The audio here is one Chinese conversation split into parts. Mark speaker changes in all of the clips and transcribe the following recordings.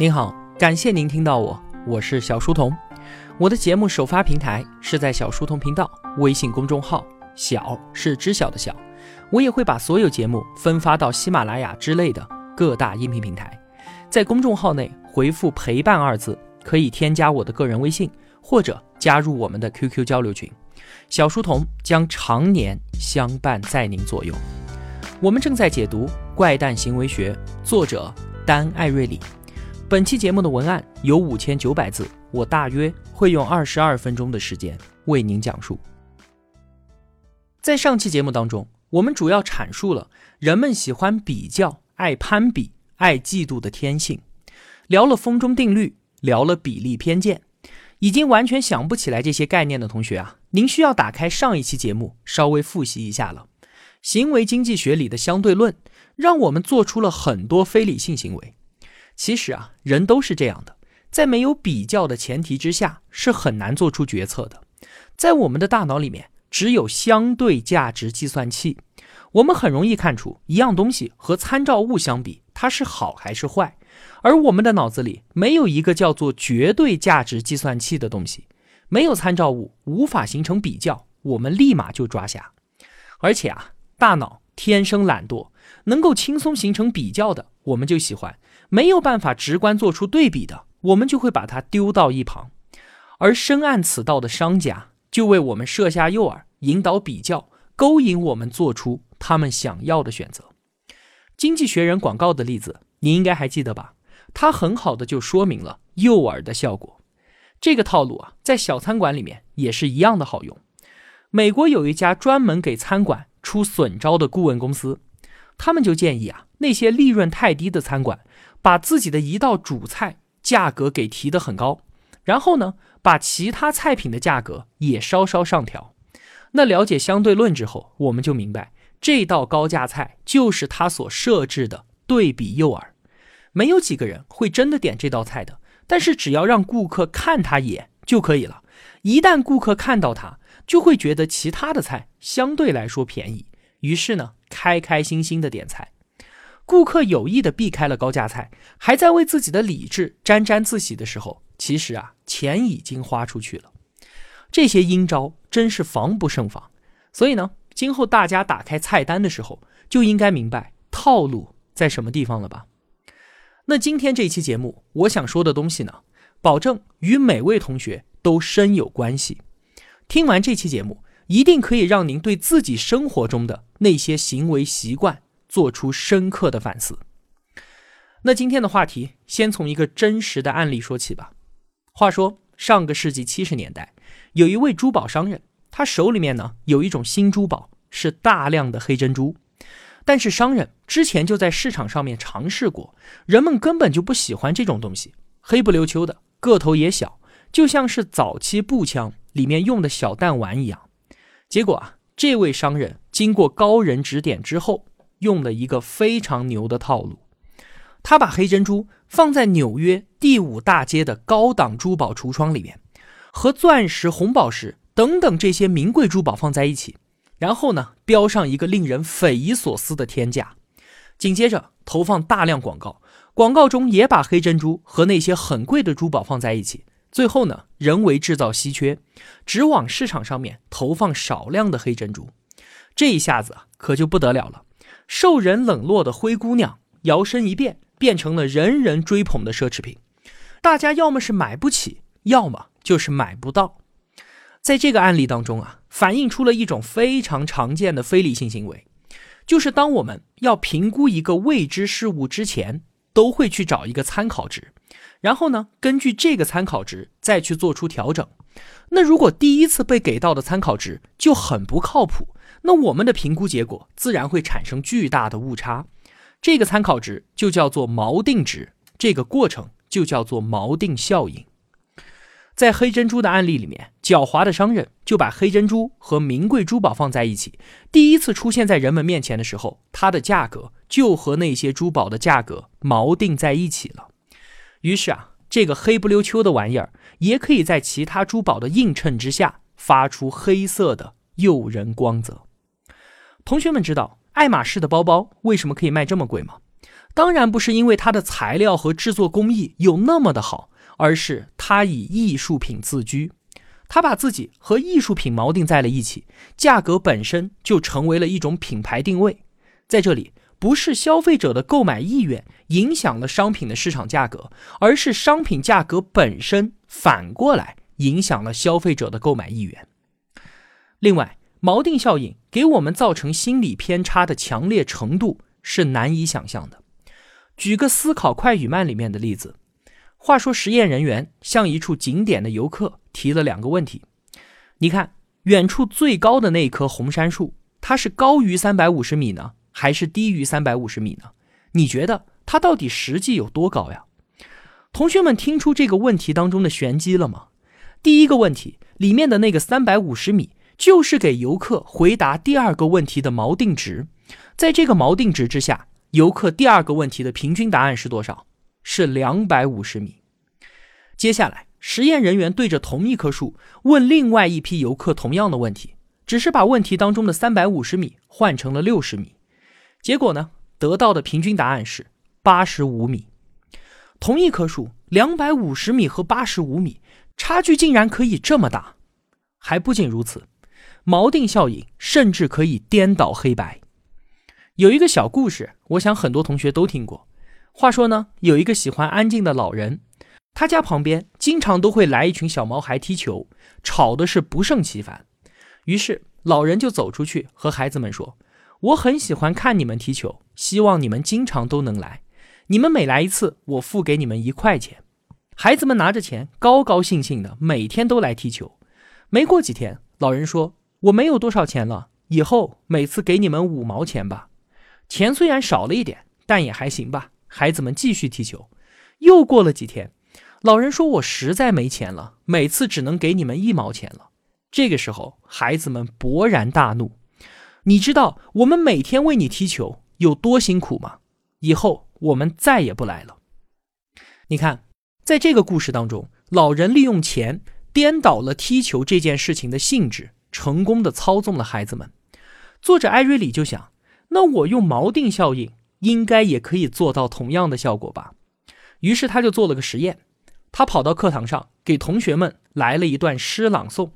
Speaker 1: 您好，感谢您听到我，我是小书童。我的节目首发平台是在小书童频道微信公众号，小是知晓的小。我也会把所有节目分发到喜马拉雅之类的各大音频平台。在公众号内回复“陪伴”二字，可以添加我的个人微信，或者加入我们的 QQ 交流群。小书童将常年相伴在您左右。我们正在解读《怪诞行为学》，作者丹·艾瑞里。本期节目的文案有五千九百字，我大约会用二十二分钟的时间为您讲述。在上期节目当中，我们主要阐述了人们喜欢比较、爱攀比、爱嫉妒的天性，聊了风中定律，聊了比例偏见。已经完全想不起来这些概念的同学啊，您需要打开上一期节目稍微复习一下了。行为经济学里的相对论，让我们做出了很多非理性行为。其实啊，人都是这样的，在没有比较的前提之下，是很难做出决策的。在我们的大脑里面，只有相对价值计算器，我们很容易看出一样东西和参照物相比，它是好还是坏。而我们的脑子里没有一个叫做绝对价值计算器的东西，没有参照物，无法形成比较，我们立马就抓瞎。而且啊，大脑天生懒惰，能够轻松形成比较的，我们就喜欢。没有办法直观做出对比的，我们就会把它丢到一旁。而深谙此道的商家就为我们设下诱饵，引导比较，勾引我们做出他们想要的选择。经济学人广告的例子，你应该还记得吧？它很好的就说明了诱饵的效果。这个套路啊，在小餐馆里面也是一样的好用。美国有一家专门给餐馆出损招的顾问公司，他们就建议啊，那些利润太低的餐馆。把自己的一道主菜价格给提得很高，然后呢，把其他菜品的价格也稍稍上调。那了解相对论之后，我们就明白这道高价菜就是他所设置的对比诱饵。没有几个人会真的点这道菜的，但是只要让顾客看他一眼就可以了。一旦顾客看到他，就会觉得其他的菜相对来说便宜，于是呢，开开心心的点菜。顾客有意的避开了高价菜，还在为自己的理智沾沾自喜的时候，其实啊，钱已经花出去了。这些阴招真是防不胜防。所以呢，今后大家打开菜单的时候，就应该明白套路在什么地方了吧？那今天这期节目，我想说的东西呢，保证与每位同学都深有关系。听完这期节目，一定可以让您对自己生活中的那些行为习惯。做出深刻的反思。那今天的话题，先从一个真实的案例说起吧。话说，上个世纪七十年代，有一位珠宝商人，他手里面呢有一种新珠宝，是大量的黑珍珠。但是商人之前就在市场上面尝试过，人们根本就不喜欢这种东西，黑不溜秋的，个头也小，就像是早期步枪里面用的小弹丸一样。结果啊，这位商人经过高人指点之后。用了一个非常牛的套路，他把黑珍珠放在纽约第五大街的高档珠宝橱窗里面，和钻石、红宝石等等这些名贵珠宝放在一起，然后呢，标上一个令人匪夷所思的天价，紧接着投放大量广告，广告中也把黑珍珠和那些很贵的珠宝放在一起，最后呢，人为制造稀缺，只往市场上面投放少量的黑珍珠，这一下子可就不得了了。受人冷落的灰姑娘摇身一变，变成了人人追捧的奢侈品。大家要么是买不起，要么就是买不到。在这个案例当中啊，反映出了一种非常常见的非理性行为，就是当我们要评估一个未知事物之前，都会去找一个参考值，然后呢，根据这个参考值再去做出调整。那如果第一次被给到的参考值就很不靠谱。那我们的评估结果自然会产生巨大的误差，这个参考值就叫做锚定值，这个过程就叫做锚定效应。在黑珍珠的案例里面，狡猾的商人就把黑珍珠和名贵珠宝放在一起，第一次出现在人们面前的时候，它的价格就和那些珠宝的价格锚定在一起了。于是啊，这个黑不溜秋的玩意儿也可以在其他珠宝的映衬之下发出黑色的诱人光泽。同学们知道爱马仕的包包为什么可以卖这么贵吗？当然不是因为它的材料和制作工艺有那么的好，而是它以艺术品自居，它把自己和艺术品锚定在了一起，价格本身就成为了一种品牌定位。在这里，不是消费者的购买意愿影响了商品的市场价格，而是商品价格本身反过来影响了消费者的购买意愿。另外，锚定效应给我们造成心理偏差的强烈程度是难以想象的。举个思考快与慢里面的例子，话说实验人员向一处景点的游客提了两个问题：你看，远处最高的那棵红杉树，它是高于三百五十米呢，还是低于三百五十米呢？你觉得它到底实际有多高呀？同学们听出这个问题当中的玄机了吗？第一个问题里面的那个三百五十米，就是给游客回答第二个问题的锚定值，在这个锚定值之下。游客第二个问题的平均答案是多少？是两百五十米。接下来，实验人员对着同一棵树问另外一批游客同样的问题，只是把问题当中的三百五十米换成了六十米。结果呢，得到的平均答案是八十五米。同一棵树，两百五十米和八十五米差距竟然可以这么大！还不仅如此，锚定效应甚至可以颠倒黑白。有一个小故事，我想很多同学都听过。话说呢，有一个喜欢安静的老人，他家旁边经常都会来一群小毛孩踢球，吵的是不胜其烦。于是老人就走出去和孩子们说：“我很喜欢看你们踢球，希望你们经常都能来。你们每来一次，我付给你们一块钱。”孩子们拿着钱，高高兴兴的每天都来踢球。没过几天，老人说：“我没有多少钱了，以后每次给你们五毛钱吧。”钱虽然少了一点，但也还行吧。孩子们继续踢球。又过了几天，老人说：“我实在没钱了，每次只能给你们一毛钱了。”这个时候，孩子们勃然大怒：“你知道我们每天为你踢球有多辛苦吗？以后我们再也不来了。”你看，在这个故事当中，老人利用钱颠倒了踢球这件事情的性质，成功的操纵了孩子们。作者艾瑞里就想。那我用锚定效应应该也可以做到同样的效果吧？于是他就做了个实验，他跑到课堂上给同学们来了一段诗朗诵。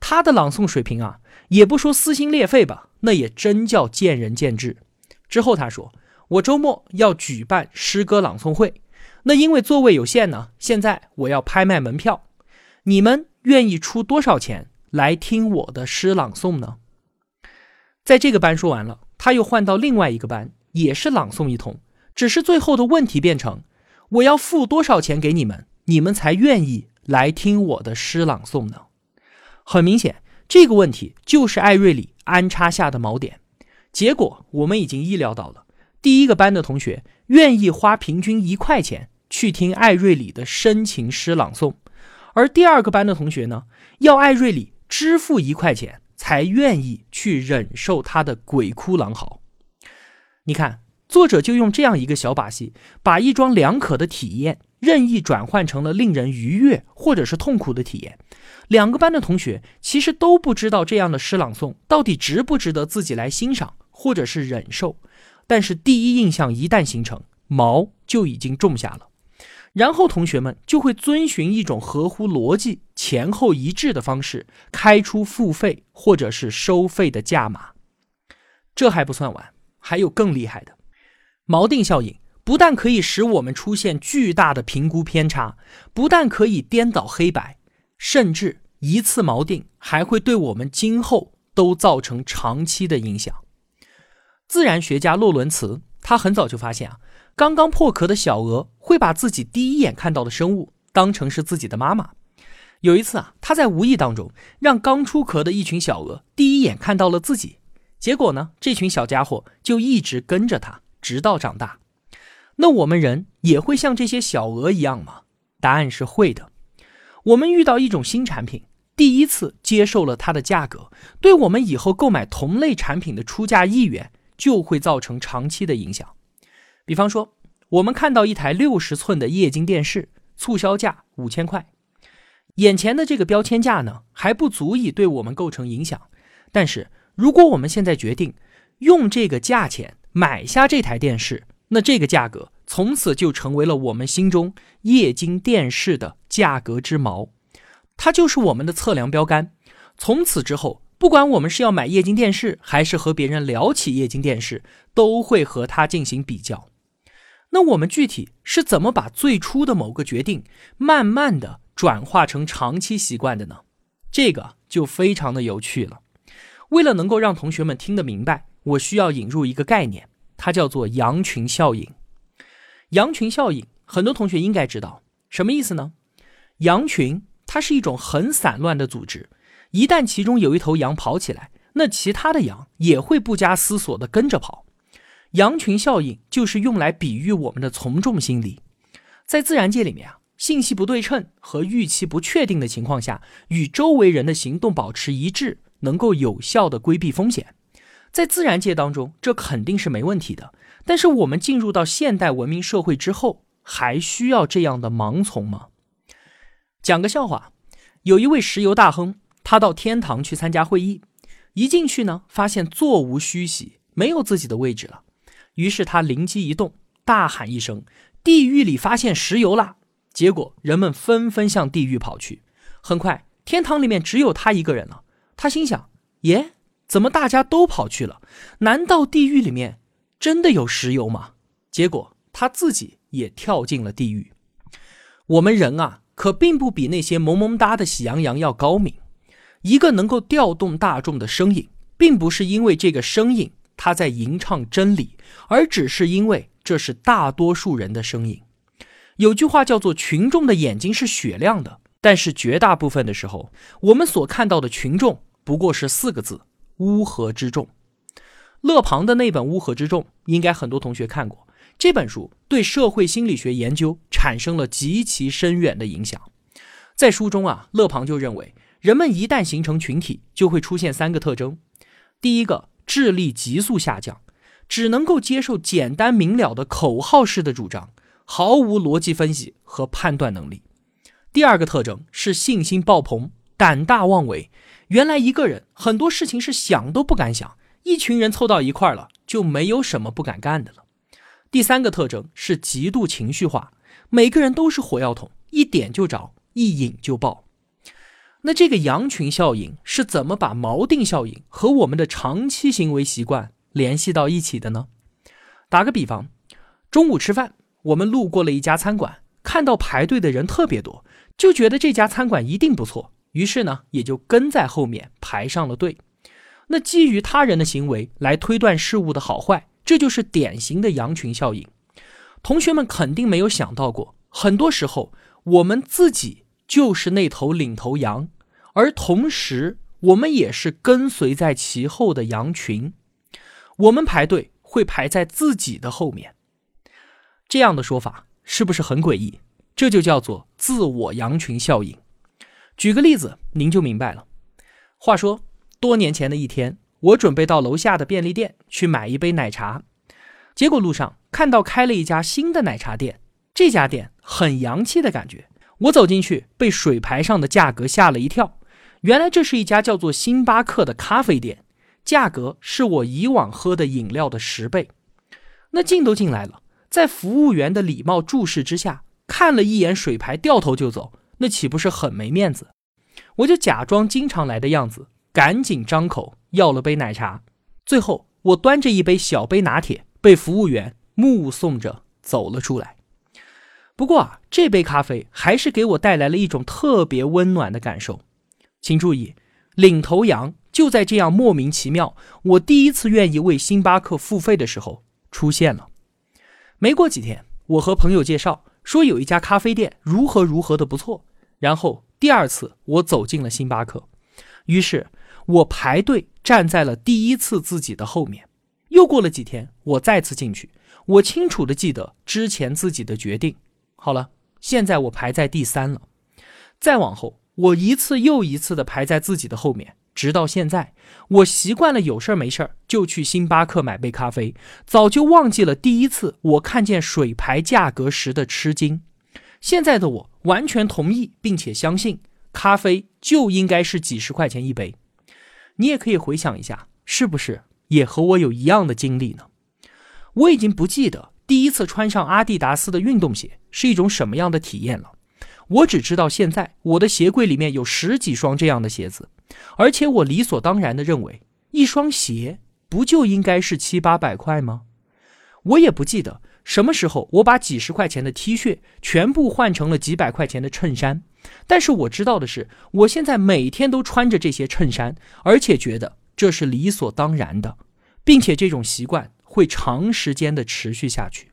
Speaker 1: 他的朗诵水平啊，也不说撕心裂肺吧，那也真叫见仁见智。之后他说：“我周末要举办诗歌朗诵会，那因为座位有限呢，现在我要拍卖门票，你们愿意出多少钱来听我的诗朗诵呢？”在这个班说完了。他又换到另外一个班，也是朗诵一通，只是最后的问题变成：我要付多少钱给你们，你们才愿意来听我的诗朗诵呢？很明显，这个问题就是艾瑞里安插下的锚点。结果我们已经意料到了，第一个班的同学愿意花平均一块钱去听艾瑞里的深情诗朗诵，而第二个班的同学呢，要艾瑞里支付一块钱。才愿意去忍受他的鬼哭狼嚎。你看，作者就用这样一个小把戏，把一桩两可的体验任意转换成了令人愉悦或者是痛苦的体验。两个班的同学其实都不知道这样的诗朗诵到底值不值得自己来欣赏或者是忍受，但是第一印象一旦形成，毛就已经种下了。然后同学们就会遵循一种合乎逻辑、前后一致的方式，开出付费或者是收费的价码。这还不算完，还有更厉害的。锚定效应不但可以使我们出现巨大的评估偏差，不但可以颠倒黑白，甚至一次锚定还会对我们今后都造成长期的影响。自然学家洛伦茨，他很早就发现啊。刚刚破壳的小鹅会把自己第一眼看到的生物当成是自己的妈妈。有一次啊，他在无意当中让刚出壳的一群小鹅第一眼看到了自己，结果呢，这群小家伙就一直跟着他，直到长大。那我们人也会像这些小鹅一样吗？答案是会的。我们遇到一种新产品，第一次接受了它的价格，对我们以后购买同类产品的出价意愿就会造成长期的影响。比方说，我们看到一台六十寸的液晶电视，促销价五千块，眼前的这个标签价呢还不足以对我们构成影响。但是，如果我们现在决定用这个价钱买下这台电视，那这个价格从此就成为了我们心中液晶电视的价格之锚，它就是我们的测量标杆。从此之后，不管我们是要买液晶电视，还是和别人聊起液晶电视，都会和它进行比较。那我们具体是怎么把最初的某个决定，慢慢的转化成长期习惯的呢？这个就非常的有趣了。为了能够让同学们听得明白，我需要引入一个概念，它叫做羊群效应。羊群效应，很多同学应该知道什么意思呢？羊群它是一种很散乱的组织，一旦其中有一头羊跑起来，那其他的羊也会不加思索的跟着跑。羊群效应就是用来比喻我们的从众心理。在自然界里面啊，信息不对称和预期不确定的情况下，与周围人的行动保持一致，能够有效的规避风险。在自然界当中，这肯定是没问题的。但是我们进入到现代文明社会之后，还需要这样的盲从吗？讲个笑话，有一位石油大亨，他到天堂去参加会议，一进去呢，发现座无虚席，没有自己的位置了。于是他灵机一动，大喊一声：“地狱里发现石油了！”结果人们纷纷向地狱跑去。很快，天堂里面只有他一个人了。他心想：“耶，怎么大家都跑去了？难道地狱里面真的有石油吗？”结果他自己也跳进了地狱。我们人啊，可并不比那些萌萌哒的喜羊羊要高明。一个能够调动大众的声音，并不是因为这个声音。他在吟唱真理，而只是因为这是大多数人的声音。有句话叫做“群众的眼睛是雪亮的”，但是绝大部分的时候，我们所看到的群众不过是四个字：乌合之众。勒庞的那本《乌合之众》，应该很多同学看过。这本书对社会心理学研究产生了极其深远的影响。在书中啊，勒庞就认为，人们一旦形成群体，就会出现三个特征。第一个。智力急速下降，只能够接受简单明了的口号式的主张，毫无逻辑分析和判断能力。第二个特征是信心爆棚，胆大妄为。原来一个人很多事情是想都不敢想，一群人凑到一块了，就没有什么不敢干的了。第三个特征是极度情绪化，每个人都是火药桶，一点就着，一引就爆。那这个羊群效应是怎么把锚定效应和我们的长期行为习惯联系到一起的呢？打个比方，中午吃饭，我们路过了一家餐馆，看到排队的人特别多，就觉得这家餐馆一定不错，于是呢也就跟在后面排上了队。那基于他人的行为来推断事物的好坏，这就是典型的羊群效应。同学们肯定没有想到过，很多时候我们自己。就是那头领头羊，而同时我们也是跟随在其后的羊群。我们排队会排在自己的后面，这样的说法是不是很诡异？这就叫做自我羊群效应。举个例子，您就明白了。话说多年前的一天，我准备到楼下的便利店去买一杯奶茶，结果路上看到开了一家新的奶茶店，这家店很洋气的感觉。我走进去，被水牌上的价格吓了一跳。原来这是一家叫做星巴克的咖啡店，价格是我以往喝的饮料的十倍。那进都进来了，在服务员的礼貌注视之下，看了一眼水牌，掉头就走，那岂不是很没面子？我就假装经常来的样子，赶紧张口要了杯奶茶。最后，我端着一杯小杯拿铁，被服务员目送着走了出来。不过啊，这杯咖啡还是给我带来了一种特别温暖的感受。请注意，领头羊就在这样莫名其妙，我第一次愿意为星巴克付费的时候出现了。没过几天，我和朋友介绍说有一家咖啡店如何如何的不错，然后第二次我走进了星巴克，于是我排队站在了第一次自己的后面。又过了几天，我再次进去，我清楚的记得之前自己的决定。好了，现在我排在第三了。再往后，我一次又一次的排在自己的后面，直到现在，我习惯了有事儿没事儿就去星巴克买杯咖啡，早就忘记了第一次我看见水牌价格时的吃惊。现在的我完全同意并且相信，咖啡就应该是几十块钱一杯。你也可以回想一下，是不是也和我有一样的经历呢？我已经不记得。第一次穿上阿迪达斯的运动鞋是一种什么样的体验了。我只知道现在我的鞋柜里面有十几双这样的鞋子，而且我理所当然的认为，一双鞋不就应该是七八百块吗？我也不记得什么时候我把几十块钱的 T 恤全部换成了几百块钱的衬衫，但是我知道的是，我现在每天都穿着这些衬衫，而且觉得这是理所当然的，并且这种习惯。会长时间的持续下去。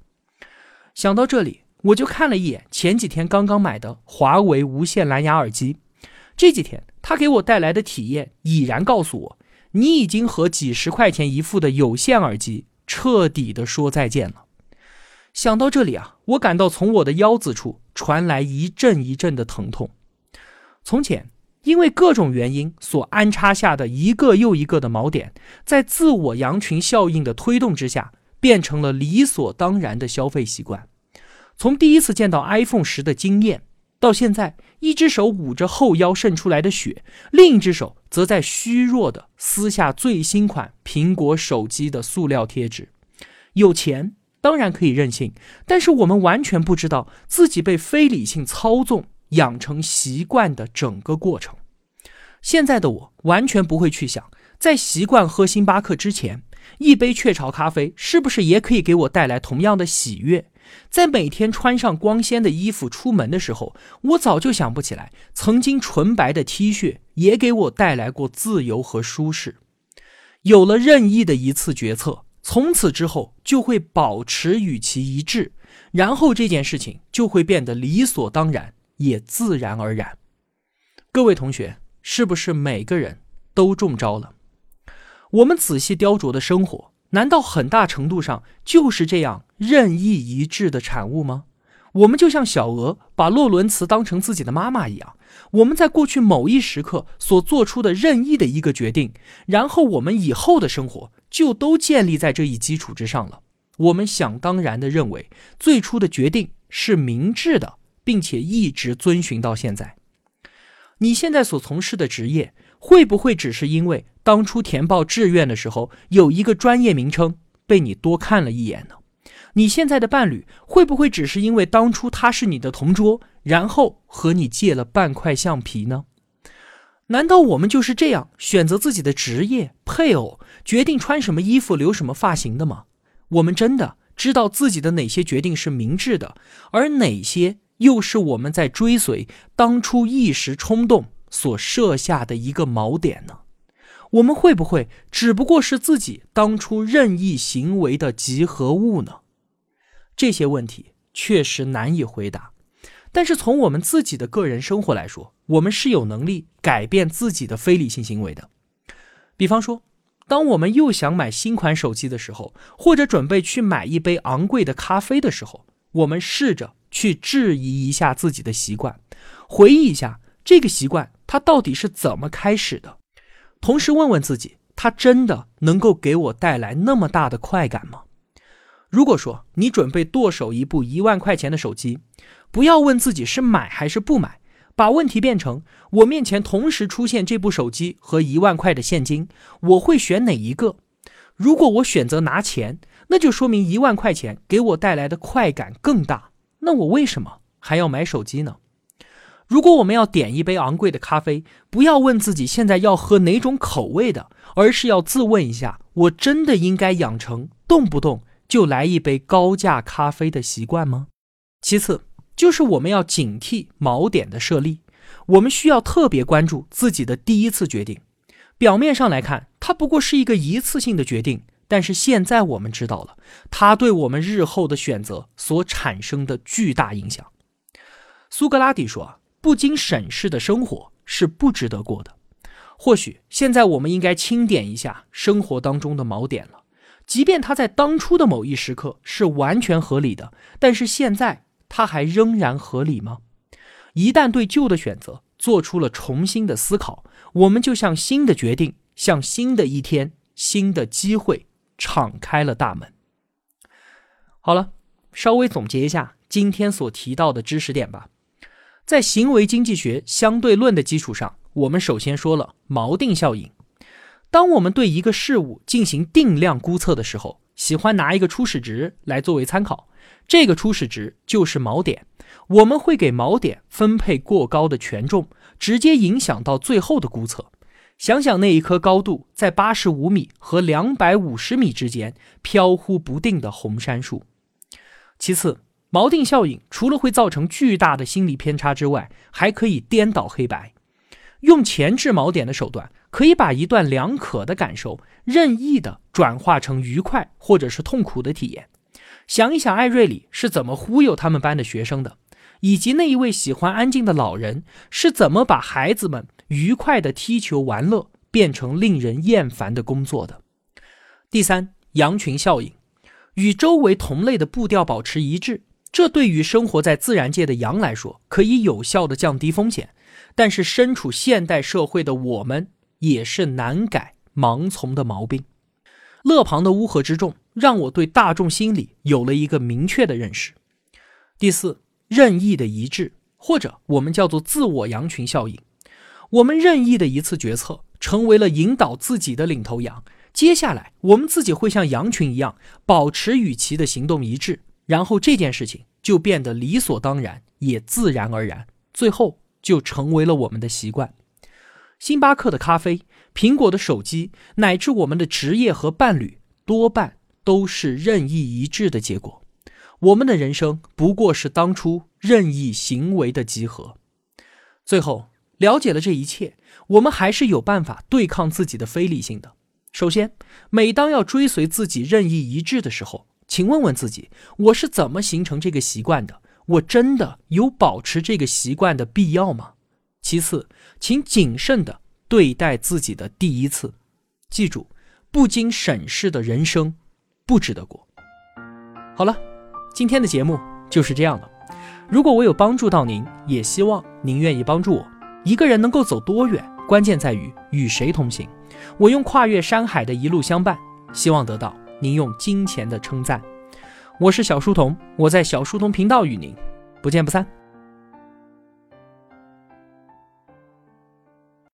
Speaker 1: 想到这里，我就看了一眼前几天刚刚买的华为无线蓝牙耳机。这几天它给我带来的体验，已然告诉我，你已经和几十块钱一副的有线耳机彻底的说再见了。想到这里啊，我感到从我的腰子处传来一阵一阵的疼痛。从前。因为各种原因所安插下的一个又一个的锚点，在自我羊群效应的推动之下，变成了理所当然的消费习惯。从第一次见到 iPhone 时的惊艳，到现在一只手捂着后腰渗出来的血，另一只手则在虚弱的撕下最新款苹果手机的塑料贴纸。有钱当然可以任性，但是我们完全不知道自己被非理性操纵。养成习惯的整个过程，现在的我完全不会去想，在习惯喝星巴克之前，一杯雀巢咖啡是不是也可以给我带来同样的喜悦？在每天穿上光鲜的衣服出门的时候，我早就想不起来，曾经纯白的 T 恤也给我带来过自由和舒适。有了任意的一次决策，从此之后就会保持与其一致，然后这件事情就会变得理所当然。也自然而然，各位同学，是不是每个人都中招了？我们仔细雕琢的生活，难道很大程度上就是这样任意一致的产物吗？我们就像小鹅把洛伦茨当成自己的妈妈一样，我们在过去某一时刻所做出的任意的一个决定，然后我们以后的生活就都建立在这一基础之上了。我们想当然的认为，最初的决定是明智的。并且一直遵循到现在。你现在所从事的职业，会不会只是因为当初填报志愿的时候有一个专业名称被你多看了一眼呢？你现在的伴侣，会不会只是因为当初他是你的同桌，然后和你借了半块橡皮呢？难道我们就是这样选择自己的职业、配偶，决定穿什么衣服、留什么发型的吗？我们真的知道自己的哪些决定是明智的，而哪些？又是我们在追随当初一时冲动所设下的一个锚点呢？我们会不会只不过是自己当初任意行为的集合物呢？这些问题确实难以回答。但是从我们自己的个人生活来说，我们是有能力改变自己的非理性行为的。比方说，当我们又想买新款手机的时候，或者准备去买一杯昂贵的咖啡的时候，我们试着。去质疑一下自己的习惯，回忆一下这个习惯它到底是怎么开始的，同时问问自己，它真的能够给我带来那么大的快感吗？如果说你准备剁手一部一万块钱的手机，不要问自己是买还是不买，把问题变成我面前同时出现这部手机和一万块的现金，我会选哪一个？如果我选择拿钱，那就说明一万块钱给我带来的快感更大。那我为什么还要买手机呢？如果我们要点一杯昂贵的咖啡，不要问自己现在要喝哪种口味的，而是要自问一下：我真的应该养成动不动就来一杯高价咖啡的习惯吗？其次，就是我们要警惕锚点的设立，我们需要特别关注自己的第一次决定。表面上来看，它不过是一个一次性的决定。但是现在我们知道了，它对我们日后的选择所产生的巨大影响。苏格拉底说：“不经审视的生活是不值得过的。”或许现在我们应该清点一下生活当中的锚点了，即便它在当初的某一时刻是完全合理的，但是现在它还仍然合理吗？一旦对旧的选择做出了重新的思考，我们就向新的决定，向新的一天、新的机会。敞开了大门。好了，稍微总结一下今天所提到的知识点吧。在行为经济学相对论的基础上，我们首先说了锚定效应。当我们对一个事物进行定量估测的时候，喜欢拿一个初始值来作为参考，这个初始值就是锚点，我们会给锚点分配过高的权重，直接影响到最后的估测。想想那一颗高度在八十五米和两百五十米之间飘忽不定的红杉树。其次，锚定效应除了会造成巨大的心理偏差之外，还可以颠倒黑白。用前置锚点的手段，可以把一段两可的感受任意的转化成愉快或者是痛苦的体验。想一想，艾瑞里是怎么忽悠他们班的学生的，以及那一位喜欢安静的老人是怎么把孩子们愉快的踢球玩乐变成令人厌烦的工作的。第三，羊群效应，与周围同类的步调保持一致，这对于生活在自然界的羊来说，可以有效的降低风险。但是身处现代社会的我们，也是难改盲从的毛病。勒庞的乌合之众，让我对大众心理有了一个明确的认识。第四，任意的一致，或者我们叫做自我羊群效应。我们任意的一次决策，成为了引导自己的领头羊。接下来，我们自己会像羊群一样，保持与其的行动一致，然后这件事情就变得理所当然，也自然而然。最后。就成为了我们的习惯。星巴克的咖啡、苹果的手机，乃至我们的职业和伴侣，多半都是任意一致的结果。我们的人生不过是当初任意行为的集合。最后，了解了这一切，我们还是有办法对抗自己的非理性的。首先，每当要追随自己任意一致的时候，请问问自己：我是怎么形成这个习惯的？我真的有保持这个习惯的必要吗？其次，请谨慎的对待自己的第一次。记住，不经审视的人生不值得过。好了，今天的节目就是这样了。如果我有帮助到您，也希望您愿意帮助我。一个人能够走多远，关键在于与谁同行。我用跨越山海的一路相伴，希望得到您用金钱的称赞。我是小书童，我在小书童频道与您不见不散。